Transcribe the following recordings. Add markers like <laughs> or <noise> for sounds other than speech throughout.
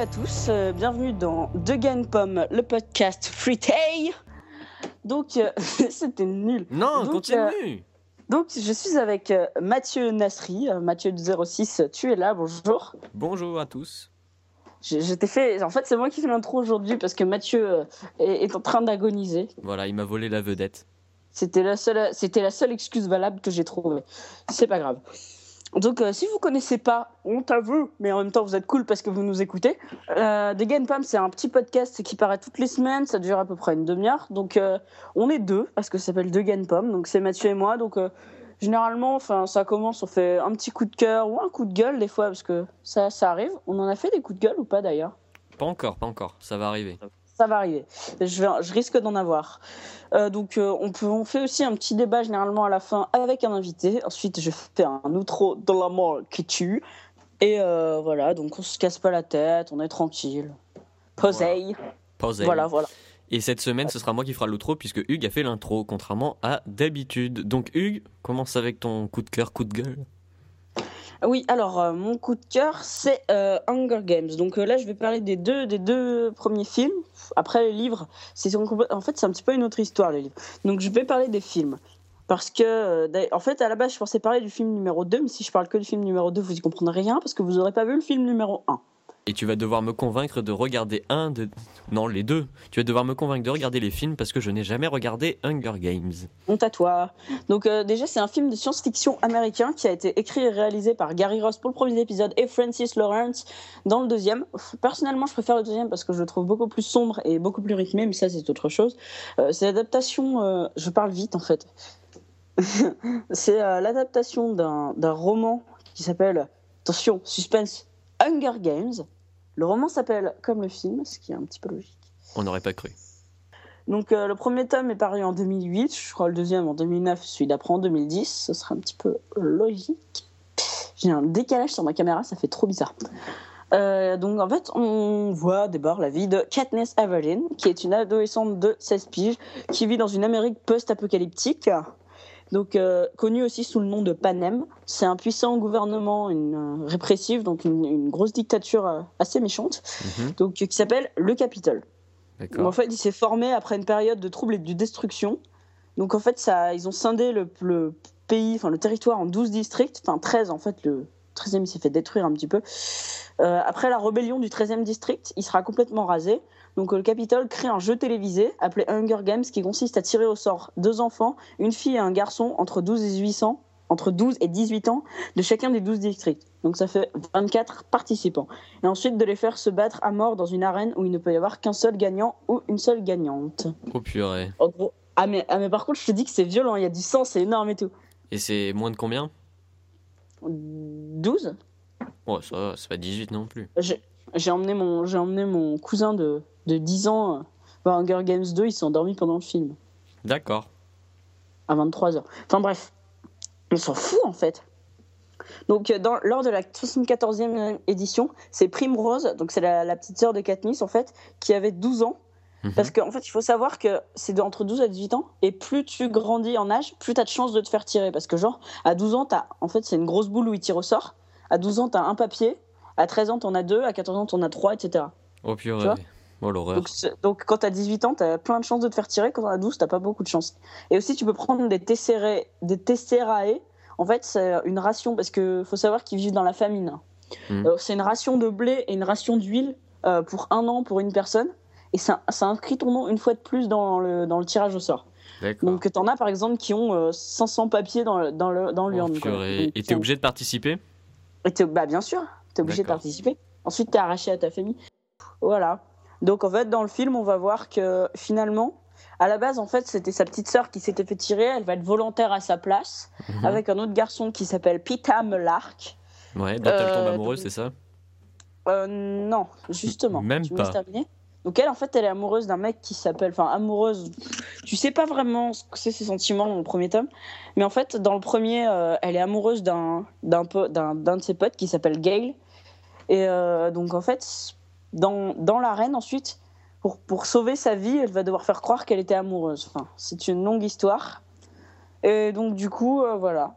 à tous, euh, bienvenue dans De Gain Pomme, le podcast Free Tay. Donc, euh, <laughs> c'était nul. Non, Donc, continue. Donc, je suis avec euh, Mathieu Nasri, euh, Mathieu du 06, tu es là, bonjour. Bonjour à tous. Je, je t'ai fait, en fait, c'est moi qui fais l'intro aujourd'hui parce que Mathieu euh, est, est en train d'agoniser. Voilà, il m'a volé la vedette. C'était la seule, c'était la seule excuse valable que j'ai trouvée. C'est pas grave. Donc, euh, si vous connaissez pas, on t'avoue, mais en même temps, vous êtes cool parce que vous nous écoutez. Euh, The Game Pam, c'est un petit podcast qui paraît toutes les semaines. Ça dure à peu près une demi-heure. Donc, euh, on est deux parce que ça s'appelle The Game Pam. Donc, c'est Mathieu et moi. Donc, euh, généralement, enfin, ça commence, on fait un petit coup de cœur ou un coup de gueule des fois parce que ça, ça arrive. On en a fait des coups de gueule ou pas d'ailleurs? Pas encore, pas encore. Ça va arriver. Ça va arriver. Je, vais, je risque d'en avoir. Euh, donc, euh, on, peut, on fait aussi un petit débat généralement à la fin avec un invité. Ensuite, je fais un outro de la mort qui tue. Et euh, voilà, donc on se casse pas la tête, on est tranquille. Posey. Pause. Voilà, voilà. Et cette semaine, ce sera moi qui fera l'outro puisque Hugues a fait l'intro, contrairement à d'habitude. Donc Hugues, commence avec ton coup de cœur, coup de gueule. Oui, alors euh, mon coup de cœur, c'est euh, Hunger Games. Donc euh, là, je vais parler des deux, des deux premiers films. Après, les livres, c'est en fait, c'est un petit peu une autre histoire, les livres. Donc je vais parler des films. Parce que, en fait, à la base, je pensais parler du film numéro 2, mais si je parle que du film numéro 2, vous y comprendrez rien parce que vous n'aurez pas vu le film numéro 1. Et tu vas devoir me convaincre de regarder un de... Non, les deux. Tu vas devoir me convaincre de regarder les films parce que je n'ai jamais regardé Hunger Games. Honte à toi. Donc euh, déjà, c'est un film de science-fiction américain qui a été écrit et réalisé par Gary Ross pour le premier épisode et Francis Lawrence dans le deuxième. Personnellement, je préfère le deuxième parce que je le trouve beaucoup plus sombre et beaucoup plus rythmé, mais ça, c'est autre chose. Euh, c'est l'adaptation... euh, je parle vite, en fait. <laughs> c'est l'adaptation d'un roman qui s'appelle... Attention, suspense, Hunger Games. Le roman s'appelle comme le film, ce qui est un petit peu logique. On n'aurait pas cru. Donc euh, le premier tome est paru en 2008, je crois le deuxième en 2009, celui d'après en 2010, ce serait un petit peu logique. J'ai un décalage sur ma caméra, ça fait trop bizarre. Euh, donc en fait, on voit d'abord la vie de Katniss Everdeen, qui est une adolescente de 16 piges, qui vit dans une Amérique post-apocalyptique, donc euh, connue aussi sous le nom de Panem. C'est un puissant gouvernement une, euh, répressif, donc une, une grosse dictature euh, assez méchante, Mhm, donc qui s'appelle le Capitole. D'accord. En fait, il s'est formé après une période de troubles et de destruction. Donc en fait, ça, ils ont scindé le, le pays, enfin le territoire en 12 districts, enfin 13 en fait, le 13e il s'est fait détruire un petit peu. Après la rébellion du 13e district, il sera complètement rasé. Donc euh, le Capitole crée un jeu télévisé appelé Hunger Games qui consiste à tirer au sort deux enfants, une fille et un garçon entre 12 et 18 ans, entre 12 et 18 ans de chacun des 12 districts. Donc ça fait 24 participants et ensuite de les faire se battre à mort dans une arène où il ne peut y avoir qu'un seul gagnant ou une seule gagnante. Oh purée. En gros. Ah mais, ah mais par contre, je te dis que c'est violent, il y a du sang, c'est énorme et tout. Et c'est moins de combien? 12 Ouais, ça va, c'est pas 18 non plus. J'ai j'ai emmené, mon- j'ai emmené mon cousin de, de 10 ans euh, voir Hunger Games 2, il s'est endormi pendant le film, D'accord. à 23h. Enfin bref, on s'en fout en fait. Donc euh, dans, lors de la 74e édition, c'est Primrose, donc c'est la, la petite sœur de Katniss en fait, qui avait 12 ans. Mhm. Parce qu'en fait, il faut savoir que c'est entre 12 et 18 ans, et plus tu grandis en âge, plus tu as de chances de te faire tirer. Parce que, genre, à 12 ans, as, en fait, c'est une grosse boule où il tire au sort. À 12 ans, tu as un papier. À 13 ans, tu en as deux. À 14 ans, tu en as trois, etc. Oh Tu purée. vois Oh. Donc, donc quand tu as 18 ans, tu as plein de chances de te faire tirer. Quand tu as 12, tu pas beaucoup de chance. Et aussi, tu peux prendre des, tesserae, des tesserae. En fait, c'est une ration, parce qu'il faut savoir qu'ils vivent dans la famine. Mhm. Euh, c'est une ration de blé et une ration d'huile euh, pour un an pour une personne. Et ça, ça inscrit ton nom une fois de plus dans le, dans le tirage au sort. Donc, t'en as par exemple qui ont euh, 500 papiers dans, dans, le, dans Oh, l'urne. Et t'es obligé de participer? Et bah, bien sûr, t'es obligé de participer. Ensuite, t'es arraché à ta famille. Voilà. Donc, en fait, dans le film, on va voir que finalement, à la base, en fait, c'était sa petite sœur qui s'était fait tirer. Elle va être volontaire à sa place Mhm. avec un autre garçon qui s'appelle Pita Melark. Ouais, dont elle tombe Euh, amoureuse, donc- c'est ça? Euh, non, justement. Même tu pas. Donc elle, en fait, elle est amoureuse d'un mec qui s'appelle... Enfin, amoureuse... Tu sais pas vraiment ce que c'est ses sentiments dans le premier tome. Mais en fait, dans le premier, euh, elle est amoureuse d'un d'un d'un d'un de ses potes qui s'appelle Gale. Et euh, donc, en fait, dans, dans l'arène, ensuite, pour, pour sauver sa vie, elle va devoir faire croire qu'elle était amoureuse. Enfin, c'est une longue histoire. Et donc, du coup, euh, voilà.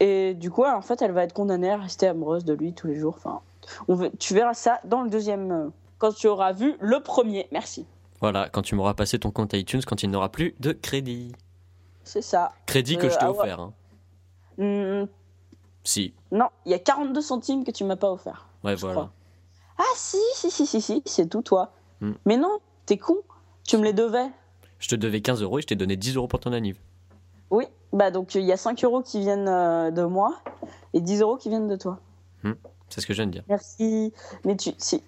Et du coup, en fait, elle va être condamnée à rester amoureuse de lui tous les jours. Enfin, on tu verras ça dans le deuxième. euh, quand tu auras vu le premier. Merci. Voilà, quand tu m'auras passé ton compte iTunes, quand il n'aura plus de crédit. C'est ça. Crédit que Euh, je t'ai ah ouais. offert. hein. Hmm, Si, non, il y a 42 centimes que tu m'as pas offert. ouais, voilà. crois. Ah si, si, si, si, si, c'est tout toi. Hmm. Mais non, t'es con. Tu me les devais. Je te devais 15 euros et je t'ai donné 10 euros pour ton anniv. Oui, bah donc il y a 5 euros qui viennent euh, de moi et 10 euros qui viennent de toi. C'est ce que je viens de dire. Merci. Mais tu, si,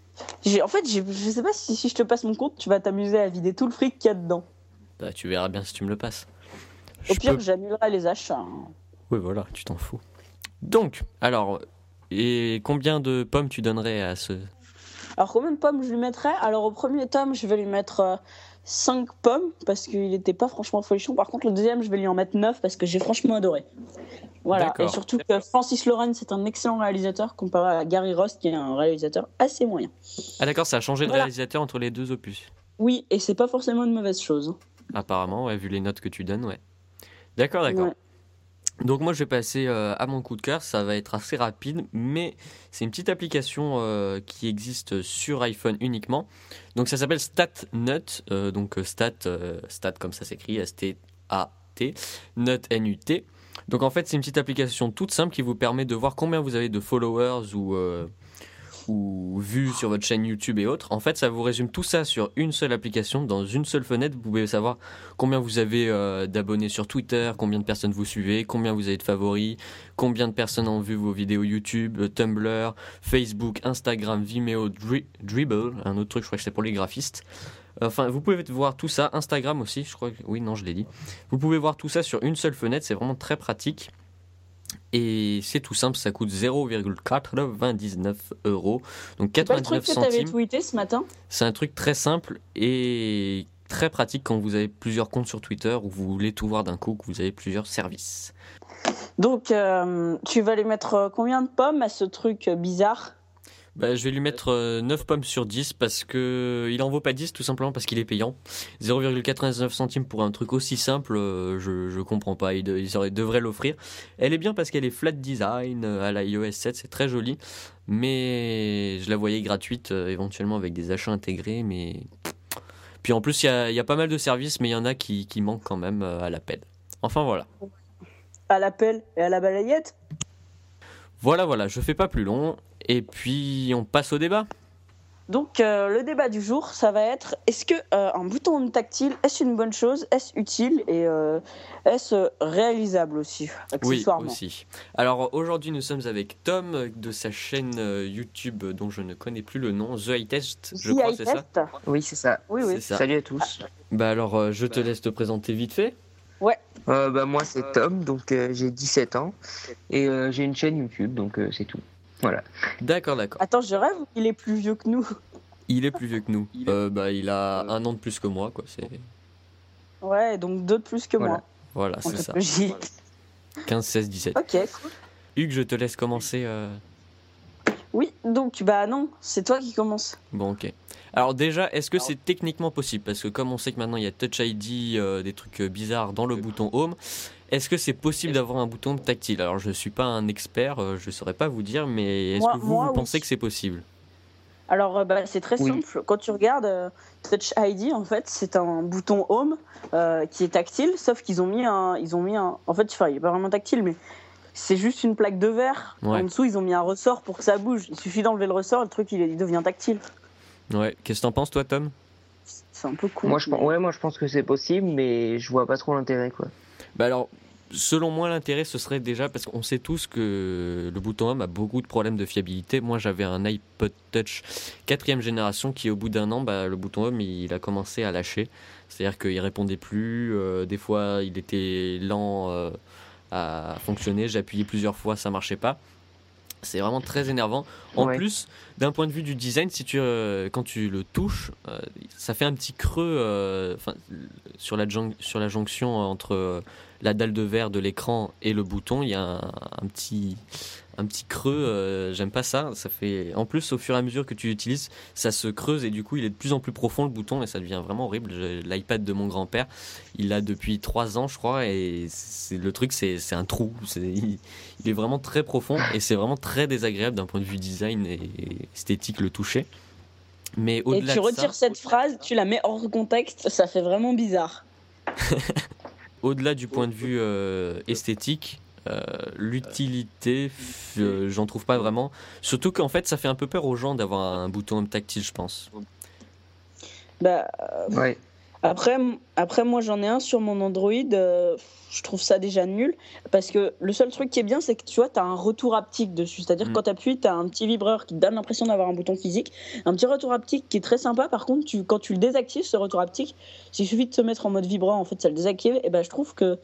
en fait, je sais pas si, si je te passe mon compte, tu vas t'amuser à vider tout le fric qu'il y a dedans. Bah, tu verras bien si tu me le passes. Au Je pire, peux- j'annulerai les achats. hein. Oui, voilà, tu t'en fous. Donc, alors, et combien de pommes tu donnerais à ce. Alors combien de pommes je lui mettrais? Alors au premier tome, je vais lui mettre 5 pommes parce qu'il n'était pas franchement folichon. Par contre, le deuxième, je vais lui en mettre 9 parce que j'ai franchement adoré. Voilà. Et surtout que Francis Lawrence est un excellent réalisateur comparé à Gary Ross qui est un réalisateur assez moyen. Ah, d'accord, ça a changé de Voilà. réalisateur entre les deux opus. Oui, et c'est pas forcément une mauvaise chose. Apparemment, ouais, vu les notes que tu donnes, ouais. D'accord, d'accord. Ouais. Donc moi je vais passer euh, à mon coup de cœur, ça va être assez rapide, mais c'est une petite application euh, qui existe sur iPhone uniquement. Donc ça s'appelle StatNut, euh, donc stat, stat comme ça s'écrit, S-T-A-T, Nut N-U-T. Donc en fait c'est une petite application toute simple qui vous permet de voir combien vous avez de followers ou, ou vues sur votre chaîne YouTube et autres. En fait ça vous résume tout ça sur une seule application, dans une seule fenêtre, vous pouvez savoir combien vous avez euh, d'abonnés sur Twitter, combien de personnes vous suivez, combien vous avez de favoris, combien de personnes ont vu vos vidéos YouTube, euh, Tumblr, Facebook, Instagram, Vimeo, Dri- Dribble, un autre truc, je crois que c'est pour les graphistes. Enfin, vous pouvez voir tout ça, Instagram aussi, je crois que oui, non, je l'ai dit. Vous pouvez voir tout ça sur une seule fenêtre, c'est vraiment très pratique. Et c'est tout simple, ça coûte 0,99 euros. Donc C'est pas le truc 99 que t'avais centimes. tweeté ce matin? C'est un truc très simple et très pratique quand vous avez plusieurs comptes sur Twitter ou vous voulez tout voir d'un coup, que vous avez plusieurs services. Donc, euh, tu vas lui mettre euh, combien de pommes à ce truc euh, bizarre? Bah, je vais lui mettre euh, 9 pommes sur 10 parce que il en vaut pas 10 tout simplement parce qu'il est payant. 0,99 centimes pour un truc aussi simple, euh, je, je comprends pas, il, de- il devrait l'offrir. Elle est bien parce qu'elle est flat design euh, à la iOS 7, c'est très joli, mais je la voyais gratuite euh, éventuellement avec des achats intégrés, mais... Puis en plus il y a, y a pas mal de services mais il y en a qui, qui manquent quand même euh, à l'appel. Enfin voilà. À la pelle et à la balayette? Voilà, voilà, je fais pas plus long. Et puis on passe au débat. Donc, euh, le débat du jour, ça va être est-ce que euh, un bouton tactile, est-ce une bonne chose Est-ce utile Et euh, est-ce réalisable aussi, Oui, accessoirement aussi. Alors aujourd'hui, nous sommes avec Tom de sa chaîne YouTube dont je ne connais plus le nom, The Eye Test, je The crois, c'est ça Oui, c'est ça. Oui, C'est oui. ça. Salut à tous. Bah alors, euh, je te laisse te présenter vite fait. Euh, bah, moi, c'est Tom, donc euh, j'ai 17 ans et euh, j'ai une chaîne YouTube, donc euh, c'est tout. Voilà. D'accord, d'accord. Attends, je rêve, il est plus vieux que nous? Il est plus vieux que nous. Euh, bah, il a un an de plus que moi, quoi. C'est Ouais, donc deux de plus que Voilà. moi. voilà, c'est ça. logique. 15, 16, 17. Ok, cool. Hugues, je te laisse commencer. euh, Oui, donc, bah non, c'est toi qui commence. Bon, ok. Alors déjà, est-ce que c'est techniquement possible? Parce que comme on sait que maintenant il y a Touch ID, euh, des trucs euh, bizarres dans le bouton Home, est-ce que c'est possible d'avoir un bouton tactile? Alors je suis pas un expert, euh, je saurais pas vous dire, mais est-ce que vous, moi, vous oui. pensez que c'est possible? Alors, bah, c'est très Oui. simple. Quand tu regardes euh, Touch ID, en fait, c'est un bouton Home euh, qui est tactile, sauf qu'ils ont mis un, ils ont mis un, en fait, enfin, il est pas vraiment tactile, mais c'est juste une plaque de verre. Ouais. En dessous, ils ont mis un ressort pour que ça bouge. Il suffit d'enlever le ressort, le truc, il, il devient tactile. Ouais. Qu'est-ce que t'en penses toi, Tom? C'est un peu cool. Moi, je, pense- ouais, moi, je pense que c'est possible, mais je vois pas trop l'intérêt, quoi. Bah alors, selon moi, l'intérêt ce serait déjà parce qu'on sait tous que le bouton Home a beaucoup de problèmes de fiabilité. Moi, j'avais un iPod Touch quatrième génération qui, au bout d'un an, bah, le bouton Home il a commencé à lâcher. C'est-à-dire qu'il répondait plus. euh, des fois, il était lent euh, à fonctionner. J'appuyais plusieurs fois, ça marchait pas. C'est vraiment très énervant. En Ouais. plus, d'un point de vue du design, si tu, euh, quand tu le touches, euh, ça fait un petit creux euh, sur, la jon- sur la jonction entre la dalle de verre de l'écran et le bouton, il y a un, un petit un petit creux. euh, J'aime pas ça. Ça fait. En plus, au fur et à mesure que tu l'utilises, ça se creuse et du coup, il est de plus en plus profond le bouton et ça devient vraiment horrible. L'iPad de mon grand-père, il l'a depuis 3 ans, je crois, et c'est le truc, c'est un trou. Il, il est vraiment très profond et c'est vraiment très désagréable d'un point de vue design et esthétique le toucher. Mais Et au-delà tu de retires ça, cette phrase, tu la mets hors contexte, ça fait vraiment bizarre. <laughs> au-delà du point de vue euh, esthétique, euh, l'utilité, euh, j'en trouve pas vraiment. Surtout qu'en fait, ça fait un peu peur aux gens d'avoir un bouton tactile, je pense. Bah, Ouais. Après, après moi j'en ai un sur mon Android, euh, je trouve ça déjà nul parce que le seul truc qui est bien c'est que tu vois, tu as un retour haptique dessus. C'est-à-dire Mm. quand tu appuies, tu as un petit vibreur qui te donne l'impression d'avoir un bouton physique, un petit retour haptique qui est très sympa. Par contre, tu, quand tu le désactives, ce retour haptique, s'il suffit de se mettre en mode vibrant, en fait ça le désactive, et ben je trouve que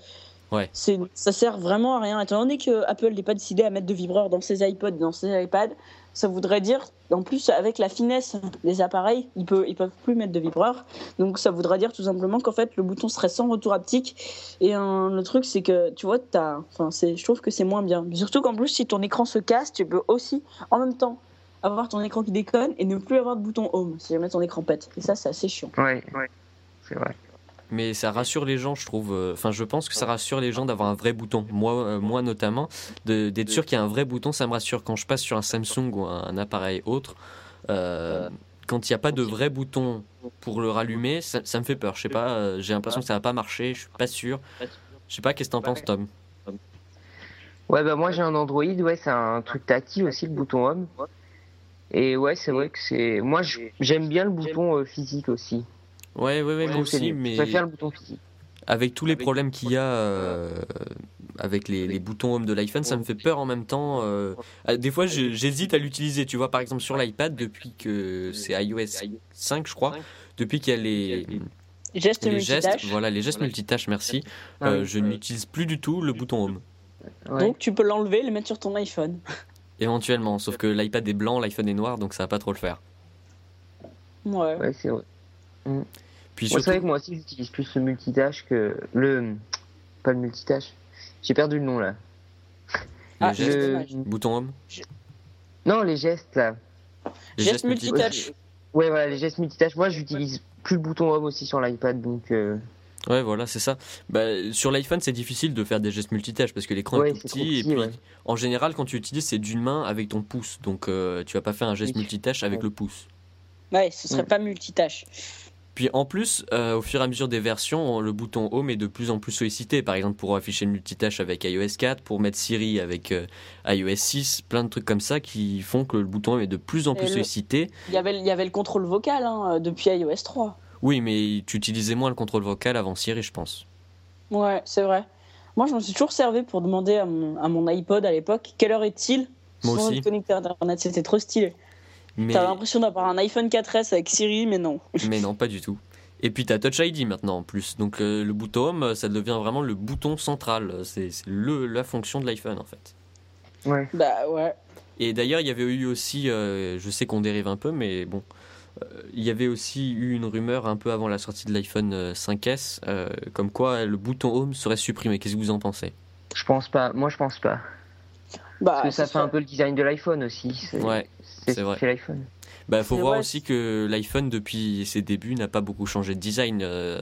Ouais. ça sert vraiment à rien. Étant donné que Apple n'est pas décidé à mettre de vibreur dans ses iPods, dans ses iPads, ça voudrait dire, en plus avec la finesse des appareils, ils peuvent, peuvent plus mettre de vibreur. Donc ça voudrait dire tout simplement qu'en fait le bouton serait sans retour haptique. Et le truc c'est que tu vois, je trouve que c'est moins bien. Surtout qu'en plus si ton écran se casse, tu peux aussi en même temps avoir ton écran qui déconne et ne plus avoir de bouton home si jamais ton écran pète. Et ça c'est assez chiant. Ouais, ouais. C'est vrai. Mais ça rassure les gens, je trouve. euh, Enfin, je pense que ça rassure les gens d'avoir un vrai bouton. Moi, euh, moi notamment, d'être sûr qu'il y a un vrai bouton, ça me rassure. Quand je passe sur un Samsung ou un, un appareil autre, euh, quand il n'y a pas de vrai bouton pour le rallumer, ça, ça me fait peur. Je sais pas, euh, j'ai l'impression que ça va pas marcher, je suis pas sûr. Je sais pas, qu'est-ce que t'en penses, Tom? Ouais, bah moi j'ai un Android, ouais, c'est un truc tactile aussi, le bouton Home. Et ouais, c'est vrai que c'est. Moi j'aime bien le bouton euh, physique aussi. Ouais, ouais, ouais, moi aussi, mais Je préfère le bouton physique. avec tous les problèmes qu'il y a euh, avec les, les boutons home de l'iPhone, ça me fait peur en même temps. euh, Des fois, j'hésite à l'utiliser. Tu vois, par exemple, sur l'iPad, depuis que c'est iOS 5, je crois, depuis qu'il y a les, Geste les gestes, multitâche. voilà, les gestes multitâches, merci, Ah euh, je n'utilise plus du tout le bouton home. Donc tu peux l'enlever et le mettre sur ton iPhone. <laughs> Éventuellement, sauf que l'iPad est blanc, l'iPhone est noir, donc ça va pas trop le faire. Ouais. Ouais, c'est vrai. Puis Moi, c'est surtout, vrai que moi aussi j'utilise plus le multitâche que. Le. Pas le multitâche. J'ai perdu le nom là. <laughs> les Ah, Le- bouton home, Non, les gestes là. les Gestes gestes multi- multitâches. Ouais, voilà, les gestes multitâches. Moi j'utilise plus le bouton Home aussi sur l'iPad donc. euh, Ouais, voilà, c'est ça. Bah, sur l'iPhone, c'est difficile de faire des gestes multitâches parce que l'écran Ouais, est tout petit. et puis, ouais. en général, quand tu utilises, c'est d'une main avec ton pouce. Donc, euh, tu vas pas faire un geste Oui. multitâche avec Ouais. le pouce. Ouais, ce serait Mm. pas multitâche. Puis en plus, euh, au fur et à mesure des versions, le bouton Home est de plus en plus sollicité. Par exemple, pour afficher le multitâche avec iOS 4, pour mettre Siri avec euh, iOS 6, plein de trucs comme ça qui font que le bouton Home est de plus en plus Et sollicité. Il y avait, il y avait le contrôle vocal hein, depuis iOS 3. Oui, mais tu utilisais moins le contrôle vocal avant Siri, je pense. Ouais, c'est vrai. Moi, je me suis toujours servi pour demander à mon, à mon iPod à l'époque quelle heure est-il? Moi aussi. connecté à Internet. C'était trop stylé. Mais, T'avais l'impression d'avoir un iPhone 4S avec Siri, mais non. <laughs> mais non, pas du tout. Et puis t'as Touch ID maintenant en plus. Donc euh, le bouton Home, ça devient vraiment le bouton central. C'est la fonction de l'iPhone en fait. Ouais. Bah ouais. Et d'ailleurs, il y avait eu aussi, euh, je sais qu'on dérive un peu, mais bon, euh, il y avait aussi eu une rumeur un peu avant la sortie de l'iPhone euh, 5S, euh, comme quoi le bouton Home serait supprimé. Qu'est-ce que vous en pensez? Je pense pas. Moi je pense pas. Bah, Parce que ça fait un peu le design de l'iPhone aussi. C'est Ouais, c'est c'est ce vrai. fait l'iPhone. Bah, faut C'est voir vrai, aussi que l'iPhone depuis ses débuts n'a pas beaucoup changé de design. euh,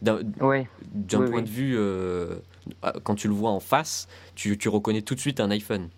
d'un Ouais. d'un Oui, point oui. de vue, euh, quand tu le vois en face, tu, tu reconnais tout de suite un iPhone.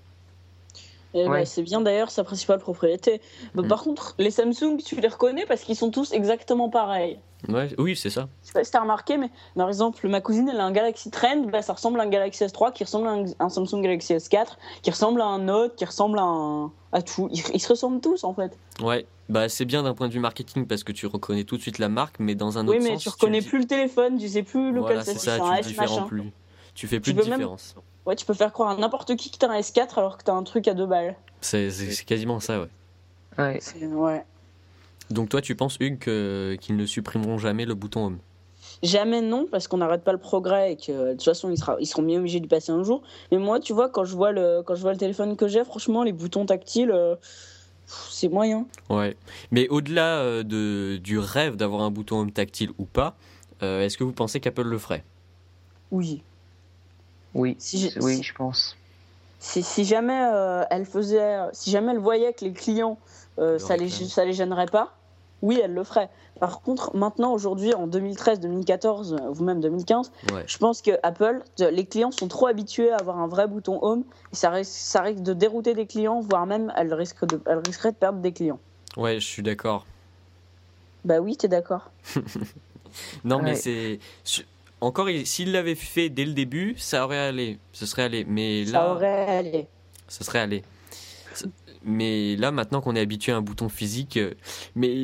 Eh ben, c'est bien d'ailleurs sa principale propriété. Bah, Mm. Par contre, les Samsung, tu les reconnais parce qu'ils sont tous exactement pareils. Ouais, oui, c'est ça. Je sais pas si t'as remarqué, mais par exemple, ma cousine, elle a un Galaxy Trend, bah, ça ressemble à un Galaxy S3, qui ressemble à un, un Samsung Galaxy S4, qui ressemble à un Note, qui ressemble à un. à tout. Ils, ils se ressemblent tous en fait. Ouais, bah c'est bien d'un point de vue marketing parce que tu reconnais tout de suite la marque, mais dans un Oui, autre mais sens, tu reconnais plus le téléphone, tu sais plus lequel Voilà, c'est, ça, c'est un tu le S différents machin. plus. Tu fais plus Tu de même- différence. Ouais, tu peux faire croire à n'importe qui que t'as un S4 alors que t'as un truc à deux balles. C'est quasiment ça, ouais. Ouais. Donc toi, tu penses, Hugues, que- qu'ils ne supprimeront jamais le bouton Home Jamais non, parce qu'on n'arrête pas le progrès et que de toute façon ils, sera- ils seront bien obligés d'y passer un jour. Mais moi, tu vois, quand je vois le, quand je vois le téléphone que j'ai, franchement, les boutons tactiles, euh, c'est moyen. Ouais. Mais au-delà euh, de, du rêve d'avoir un bouton Home tactile ou pas, euh, est-ce que vous pensez qu'Apple le ferait? Oui. Oui, Si je- oui, si- je pense. Si, si jamais euh, elle faisait, si jamais elle voyait que les clients, euh, ça les, ça les gênerait pas, oui, elle le ferait. Par contre, maintenant, aujourd'hui, en 2013, 2014, euh, ou même 2015, Ouais. je pense que Apple, les clients sont trop habitués à avoir un vrai bouton Home, et ça risque, ça risque de dérouter des clients, voire même, elle risque de, elle risquerait de perdre des clients. Ouais, je suis d'accord. Bah oui, t'es d'accord. <laughs> Non, mais c'est. Encore, il- s'il l'avait fait dès le début, ça aurait allé. Ce serait allé. Mais là. Ça aurait allé. ça serait allé. Mais là, maintenant qu'on est habitué à un bouton physique, euh, mais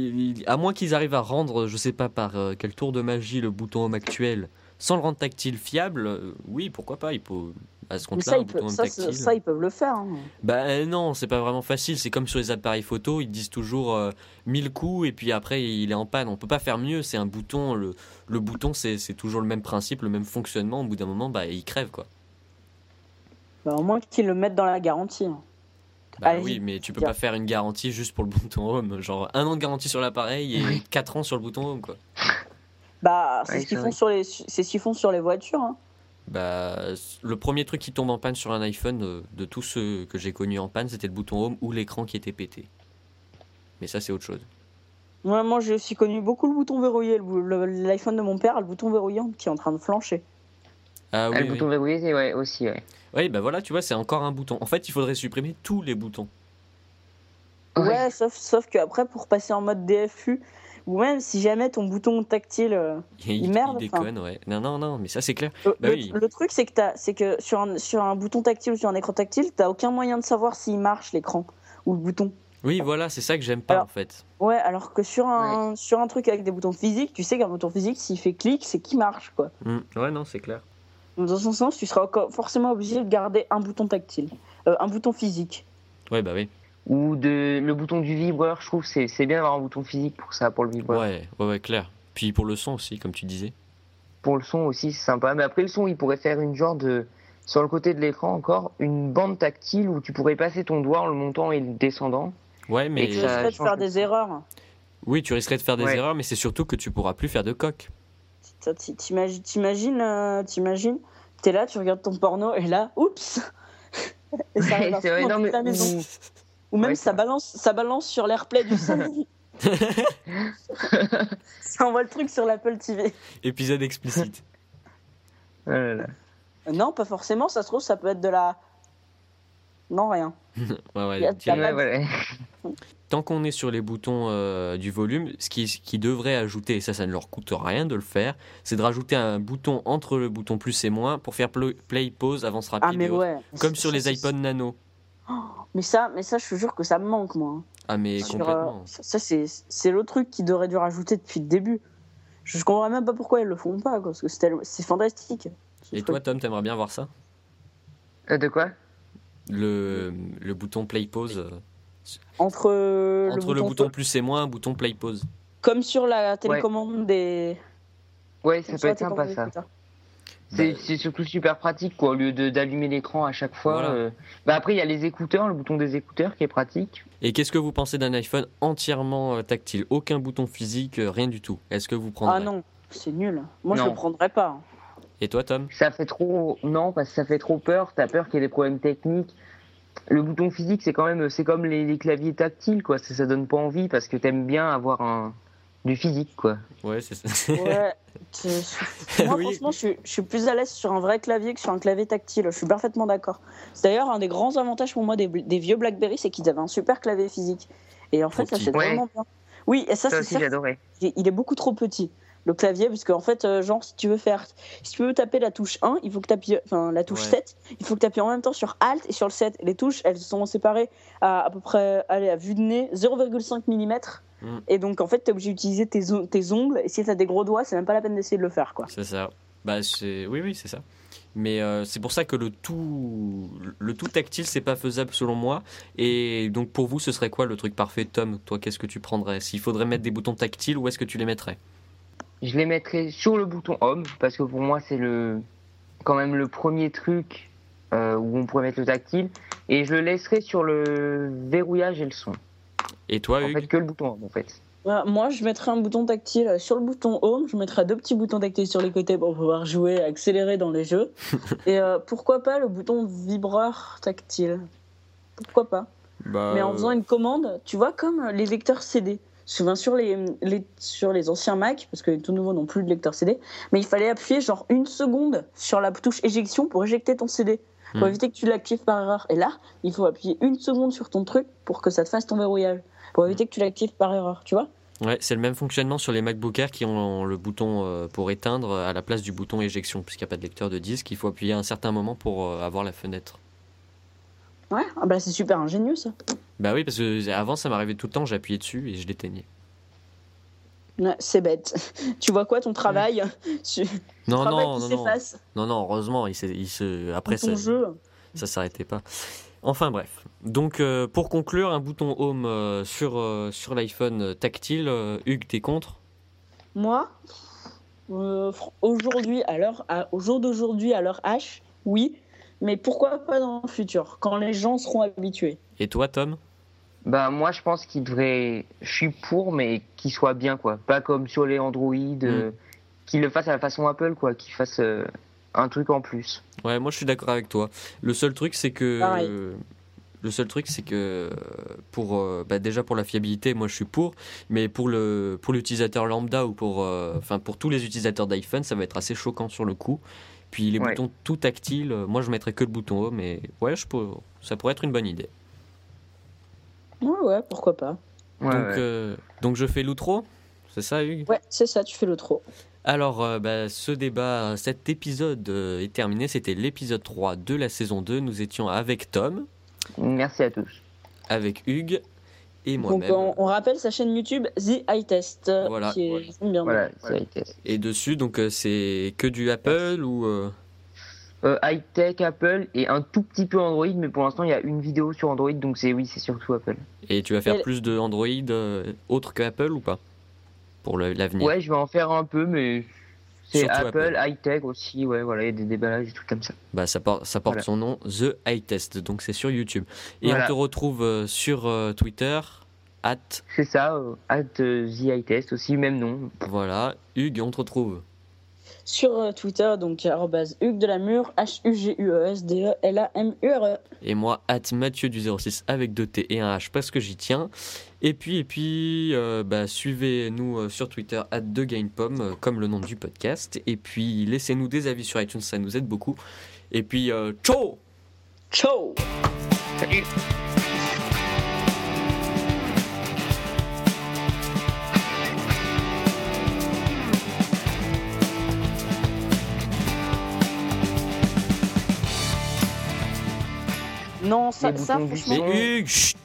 à moins qu'ils arrivent à rendre, je sais pas par euh, quel tour de magie, le bouton home actuel, sans le rendre tactile fiable, euh, oui, pourquoi pas, il peut. À ce Mais compte-là, ça, home ça, tactile. ça, ça, ils peuvent le faire. hein. Bah euh, non, c'est pas vraiment facile. C'est comme sur les appareils photo, ils disent toujours euh, 1000 coups et puis après il est en panne. On peut pas faire mieux. C'est un bouton. Le, le bouton, c'est toujours le même principe, le même fonctionnement. Au bout d'un moment, bah il crève quoi. Bah, au moins qu'ils le mettent dans la garantie. hein. Bah oui, mais tu peux pas faire une garantie juste pour le bouton home. Genre un an de garantie sur l'appareil et 4 ans sur le bouton home quoi. Bah, c'est Ouais, ce qu'ils font sur les, c'est ce qu'ils font sur les voitures. hein. Bah le premier truc qui tombe en panne sur un iPhone euh, de tous ceux que j'ai connus en panne, c'était le bouton home ou l'écran qui était pété. Mais ça c'est autre chose. Ouais, moi, j'ai aussi connu beaucoup le bouton verrouillé, l'iPhone de mon père, le bouton verrouillant qui est en train de flancher. Ah Ah, oui, le oui. bouton verrouillé, c'est- ouais, aussi, ouais. Oui, bah voilà, tu vois, c'est encore un bouton. En fait, il faudrait supprimer tous les boutons. Ouais, sauf, sauf qu'après, pour passer en mode DFU, ou même si jamais ton bouton tactile. euh, Il, Il merde, déconne, ouais. Non, non, non, mais ça c'est clair. Le, Bah le- oui. le truc, c'est que, t'as- c'est que sur, un, sur un bouton tactile ou sur un écran tactile, t'as aucun moyen de savoir s'il marche l'écran ou le bouton. Oui, voilà, c'est ça que j'aime pas Alors- en fait. Ouais, alors que sur un, sur un truc avec des boutons physiques, tu sais qu'un bouton physique, s'il fait clic, c'est qu'il marche, quoi. Hmm. Ouais, non, c'est clair. Donc, Dans ce sens, tu seras forcément obligé de garder un bouton tactile, Euh, un bouton physique. Ouais, bah oui. Ou de, le bouton du vibreur, je trouve, c'est c'est bien d'avoir un bouton physique pour ça, pour le vibreur. Ouais, ouais, ouais, clair. Puis pour le son aussi, comme tu disais. Pour le son aussi, c'est sympa. Mais après, le son, il pourrait faire une genre de. Sur le côté de l'écran encore, une bande tactile où tu pourrais passer ton doigt en le montant et le descendant. Ouais, mais. Et Tu risquerais de faire des erreurs. Oui, tu risquerais de faire des Ouais. erreurs, mais c'est surtout que tu pourras plus faire de coque. T'imagines, t'imagines, euh, t'imagines, t'es là, tu regardes ton porno et là, oups <laughs> Et ça arrive à vrai, non, mais. Ou- même Ouais, ça balance, ça balance sur l'AirPlay du samedi. <laughs> <laughs> ça envoie le truc sur l'Apple TV. Épisode explicite. <laughs> Là là. Euh, Non, pas forcément, ça se trouve, ça peut être de la. Non, rien. Ouais, ouais, tu-. Tant qu'on est sur les boutons euh, du volume, ce qui, ce qui devrait ajouter, et ça, ça ne leur coûte rien de le faire, c'est de rajouter un bouton entre le bouton plus et moins pour faire pl- play, pause, avance rapide. Ah, mais et autres. ouais. Comme sur les ça, iPod Nano. Mais ça, mais ça, je te jure que ça me manque, moi. Ah, mais Sur, complètement. euh, ça, ça, c'est c'est le truc qu'ils auraient dû rajouter depuis le début. Je, je comprends même pas pourquoi ils le font pas, quoi, parce que c'est tellement- c'est fantastique. ce Et truc. toi, Tom, t'aimerais bien voir ça? Euh, de quoi? Le, le bouton play pause euh, Entre, euh, entre le bouton plus et moins, bouton play pause. Comme sur la télécommande des. Ouais, ça peut être sympa ça. C'est Bah, c'est surtout super pratique quoi, au lieu de- d'allumer l'écran à chaque fois. Voilà. euh. Bah après il y a les écouteurs, le bouton des écouteurs qui est pratique. Et qu'est-ce que vous pensez d'un iPhone entièrement euh, tactile? Aucun bouton physique, euh, rien du tout. Est-ce que vous prendrez? Ah non, c'est nul. Moi, je Non. le prendrais pas. Et toi, Tom? Ça fait trop non parce que ça fait trop peur. T'as peur qu'il y ait des problèmes techniques. Le bouton physique c'est quand même c'est comme les, les claviers tactiles quoi. Ça, ça donne pas envie parce que t'aimes bien avoir un du physique quoi. Ouais, c'est ça. Ouais. <laughs> Moi, Oui. franchement, je suis, je suis plus à l'aise sur un vrai clavier que sur un clavier tactile. Je suis parfaitement d'accord. C'est d'ailleurs un des grands avantages pour moi des, des vieux BlackBerry, c'est qu'ils avaient un super clavier physique. Et en fait, ça c'est vraiment bien. Oui, et ça, Ça c'est j'adorais. il est beaucoup trop petit le clavier parce qu'en fait euh, genre si tu veux faire si tu veux taper la touche 1 il faut que tu appuies enfin la touche Ouais. 7 il faut que tu appuies en même temps sur alt et sur le 7 les touches elles sont séparées à à peu près allez, à vue de nez 0,5 mm Mm. et donc en fait tu es obligé d'utiliser tes, tes ongles et si tu as des gros doigts c'est même pas la peine d'essayer de le faire quoi C'est ça. Bah, c'est... Oui, oui, c'est ça. Mais euh, c'est pour ça que le tout, le tout tactile, c'est pas faisable selon moi. Et donc pour vous, ce serait quoi le truc parfait, Tom Toi, qu'est-ce que tu prendrais? S'il faudrait mettre des boutons tactiles, où est-ce que tu les mettrais? Je les mettrais sur le bouton home parce que pour moi c'est le quand même le premier truc euh, où on pourrait mettre le tactile et je le laisserai sur le verrouillage et le son. Et toi, En Hugues fait que le bouton home en fait. Voilà, moi, je mettrais un bouton tactile euh, sur le bouton Home. Je mettrais deux petits boutons tactiles sur les côtés pour pouvoir jouer, accélérer dans les jeux. <laughs> Et euh, pourquoi pas le bouton vibreur tactile? Pourquoi pas? Bah, Mais en faisant une commande, tu vois, comme les lecteurs CD. Souvent sur les, les- sur les anciens Mac, parce que les tout nouveaux n'ont plus de lecteur CD, mais il fallait appuyer genre une seconde sur la touche éjection pour éjecter ton CD, pour Hmm. éviter que tu l'actives par erreur. Et là, il faut appuyer une seconde sur ton truc pour que ça te fasse ton verrouillage, pour éviter que tu l'actives par erreur, tu vois Ouais, c'est le même fonctionnement sur les MacBook Air qui ont le bouton euh, pour éteindre à la place du bouton éjection, puisqu'il n'y a pas de lecteur de disque. Il faut appuyer à un certain moment pour euh, avoir la fenêtre. Ouais, ah bah c'est super ingénieux ça. Bah oui, parce que avant ça m'arrivait tout le temps, j'appuyais dessus et je l'éteignais. C'est bête. <laughs> tu vois quoi ton travail? Tu- Non, non, non, non, s'efface non, non, heureusement, il, se... après ton ça, jeu. ça s'arrêtait pas. Enfin bref. Donc euh, pour conclure, un bouton home euh, sur, euh, sur l'iPhone tactile, Hugues, t'es contre? Moi, aujourd'hui, à l'heure, au jour d'aujourd'hui, à l'heure H, oui. Mais pourquoi pas dans le futur, quand les gens seront habitués Et toi, Tom? Bah moi je pense qu'il devrait, je suis pour mais qu'il soit bien quoi, pas comme sur les Android, euh, qu'il le fasse à la façon Apple quoi, qu'il fasse euh, un truc en plus. Ouais, moi je suis d'accord avec toi. Le seul truc, c'est que. Euh, le seul truc, c'est que pour euh, bah, déjà pour la fiabilité, moi je suis pour, mais pour le pour l'utilisateur lambda ou pour euh, enfin pour tous les utilisateurs d'iPhone, ça va être assez choquant sur le coup. Puis les Ouais. boutons tout tactiles, moi je mettrais que le bouton home, mais ouais, je peux, ça pourrait être une bonne idée. Ouais, ouais, pourquoi pas. Ouais, donc ouais. euh, donc je fais l'outro, c'est ça, Hugues? Ouais, c'est ça, tu fais le trop. Alors, euh, bah, ce débat, cet épisode euh, est terminé. C'était l'épisode 3 de la saison 2. Nous étions avec Tom, Merci à tous. avec Hugues et Donc moi-même. on, on rappelle sa chaîne YouTube The Eye Test, Voilà. qui est Ouais. j'aime bien. Voilà, c'est high-tech. Et dessus, donc c'est que du Apple ou euh, high-tech Apple et un tout petit peu Android, mais pour l'instant il y a une vidéo sur Android, donc c'est oui, c'est surtout Apple. et tu vas faire Et- plus de Android euh, autre que Apple ou pas? Pour l'avenir. Ouais, je vais en faire un peu, mais c'est Apple, Apple. high-tech aussi, ouais, voilà, il y a des déballages et tout comme ça. Bah ça porte, ça porte Voilà. son nom, The Eye Test. Donc c'est sur YouTube. Et Voilà. on te retrouve euh, sur euh, Twitter. At C'est ça, at The High-Test aussi, même nom. voilà Hugues, on te retrouve. Sur euh, Twitter, donc Hugues de la Mure, E H-U-G-U-E-S-D-E-L-A-M-U-R-E. Et moi, at Mathieu du 06 avec deux T et un H parce que j'y tiens. Et puis, et puis euh, bah, suivez-nous euh, sur Twitter, at TheGainPom, euh, comme le nom du podcast. Et puis, laissez-nous des avis sur iTunes, ça nous aide beaucoup. Et puis, euh, ciao Ciao Non, ça, ça franchement... Mais Hugues, chut